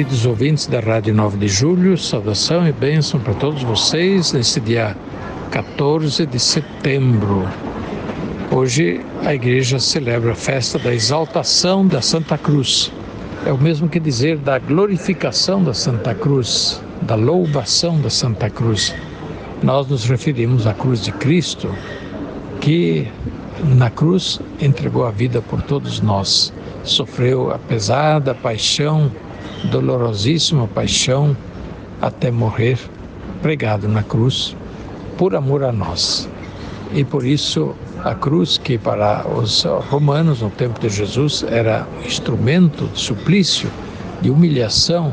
Queridos ouvintes da Rádio 9 de Julho, saudação e bênção para todos vocês nesse dia 14 de setembro. Hoje a igreja celebra a festa da exaltação da Santa Cruz. É o mesmo que dizer da glorificação da Santa Cruz, da louvação da Santa Cruz. Nós nos referimos à cruz de Cristo, que na cruz entregou a vida por todos nós, sofreu a pesada paixão dolorosíssima paixão até morrer pregado na cruz por amor a nós. E por isso a cruz, que para os romanos no tempo de Jesus era um instrumento de suplício, de humilhação,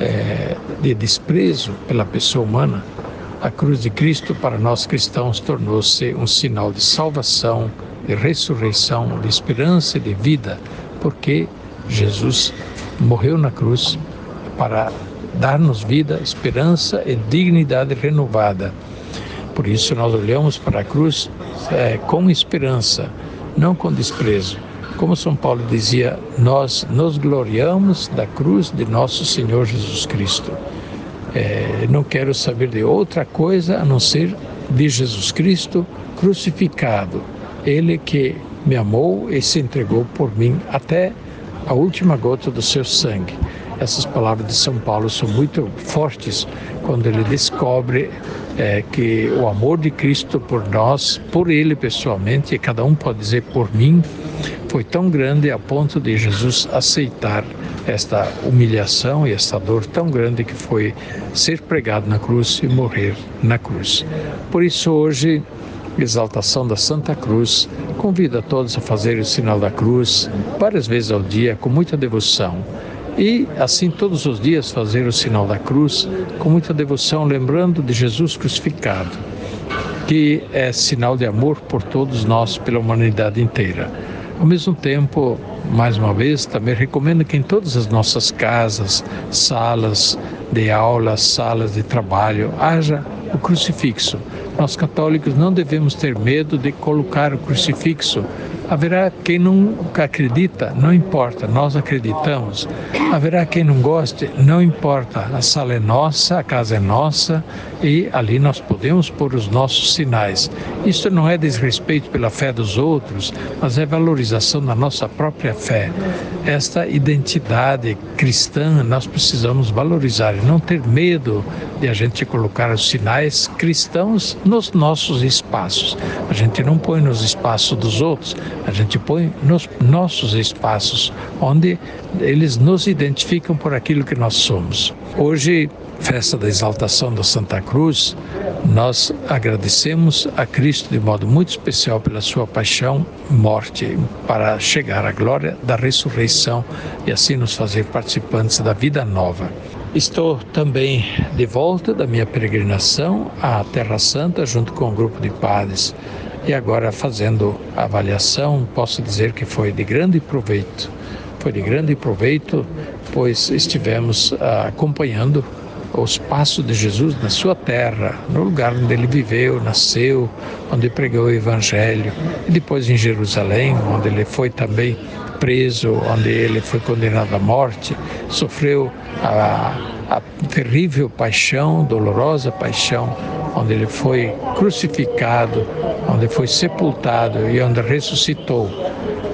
é, de desprezo pela pessoa humana, a cruz de Cristo para nós cristãos tornou-se um sinal de salvação, de ressurreição, de esperança e de vida, porque Jesus morreu na cruz para dar-nos vida, esperança e dignidade renovada. Por isso nós olhamos para a cruz é, com esperança, não com desprezo. Como São Paulo dizia, nós nos gloriamos da cruz de nosso Senhor Jesus Cristo. É, não quero saber de outra coisa a não ser de Jesus Cristo crucificado. Ele que me amou e se entregou por mim até a última gota do seu sangue. Essas palavras de São Paulo são muito fortes quando ele descobre é, que o amor de Cristo por nós, por ele pessoalmente, e cada um pode dizer por mim, foi tão grande a ponto de Jesus aceitar esta humilhação e esta dor tão grande que foi ser pregado na cruz e morrer na cruz. Por isso hoje exaltação da Santa Cruz, convida todos a fazer o sinal da cruz várias vezes ao dia com muita devoção. E assim todos os dias fazer o sinal da cruz com muita devoção, lembrando de Jesus crucificado, que é sinal de amor por todos nós, pela humanidade inteira. Ao mesmo tempo, mais uma vez, também recomendo que em todas as nossas casas, salas de aula, salas de trabalho, haja o crucifixo. Nós católicos não devemos ter medo de colocar o crucifixo Haverá quem não acredita, não importa, nós acreditamos. Haverá quem não goste, não importa. A sala é nossa, a casa é nossa e ali nós podemos pôr os nossos sinais. Isso não é desrespeito pela fé dos outros, mas é valorização da nossa própria fé. Esta identidade cristã nós precisamos valorizar e não ter medo de a gente colocar os sinais cristãos nos nossos espaços. A gente não põe nos espaços dos outros, a gente põe nos nossos espaços, onde eles nos identificam por aquilo que nós somos. Hoje, festa da exaltação da Santa Cruz, nós agradecemos a Cristo de modo muito especial pela sua paixão, morte, para chegar à glória da ressurreição e assim nos fazer participantes da vida nova. Estou também de volta da minha peregrinação à Terra Santa junto com um grupo de padres e agora fazendo a avaliação, posso dizer que foi de grande proveito. Foi de grande proveito, pois estivemos uh, acompanhando os passos de Jesus na sua terra, no lugar onde ele viveu, nasceu, onde pregou o Evangelho, e depois em Jerusalém, onde ele foi também preso, onde ele foi condenado à morte, sofreu a, a terrível paixão, dolorosa paixão onde ele foi crucificado, onde foi sepultado e onde ressuscitou.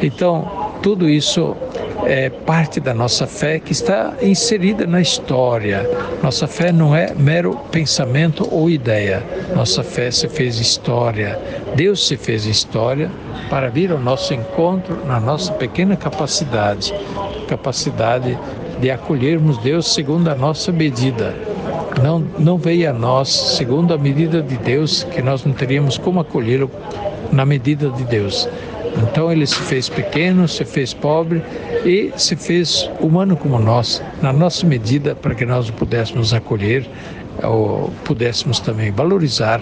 Então, tudo isso é parte da nossa fé que está inserida na história. Nossa fé não é mero pensamento ou ideia. Nossa fé se fez história. Deus se fez história para vir ao nosso encontro na nossa pequena capacidade capacidade de acolhermos Deus segundo a nossa medida não, não veio a nós, segundo a medida de Deus, que nós não teríamos como acolhê-lo na medida de Deus. Então ele se fez pequeno, se fez pobre e se fez humano como nós, na nossa medida, para que nós o pudéssemos acolher, ou pudéssemos também valorizar.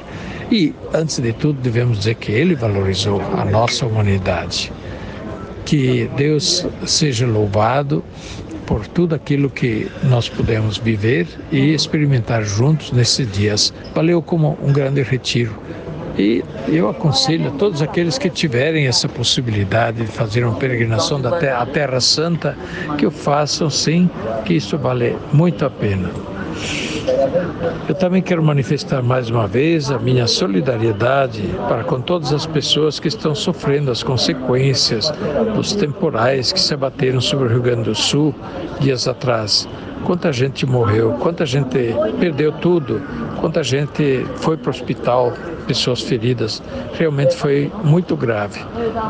E, antes de tudo, devemos dizer que ele valorizou a nossa humanidade. Que Deus seja louvado por tudo aquilo que nós pudemos viver e experimentar juntos nesses dias. Valeu como um grande retiro. E eu aconselho a todos aqueles que tiverem essa possibilidade de fazer uma peregrinação da terra, à Terra Santa, que o façam sim, que isso vale muito a pena. Eu também quero manifestar mais uma vez a minha solidariedade para com todas as pessoas que estão sofrendo as consequências dos temporais que se abateram sobre o Rio Grande do Sul dias atrás. Quanta gente morreu, quanta gente perdeu tudo, quanta gente foi para o hospital, pessoas feridas. Realmente foi muito grave.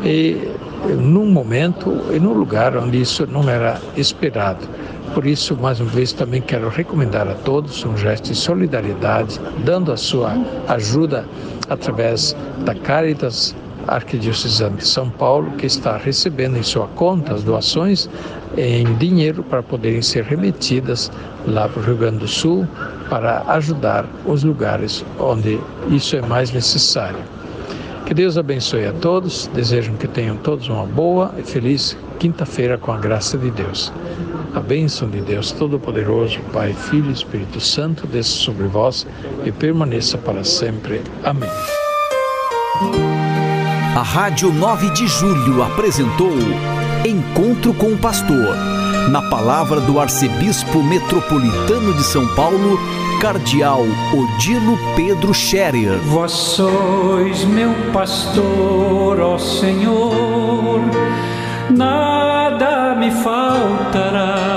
E num momento e num lugar onde isso não era esperado. Por isso, mais uma vez, também quero recomendar a todos um gesto de solidariedade, dando a sua ajuda através da Caritas Arquidiocesana de São Paulo, que está recebendo em sua conta as doações em dinheiro para poderem ser remetidas lá para o Rio Grande do Sul para ajudar os lugares onde isso é mais necessário. Que Deus abençoe a todos, desejo que tenham todos uma boa e feliz quinta-feira com a graça de Deus. A bênção de Deus Todo-Poderoso, Pai, Filho e Espírito Santo, desça sobre vós e permaneça para sempre. Amém. A Rádio 9 de Julho apresentou Encontro com o Pastor, na palavra do Arcebispo Metropolitano de São Paulo, Cardeal Odilo Pedro Scherer. Vós sois meu pastor, ó Senhor, nada me faltará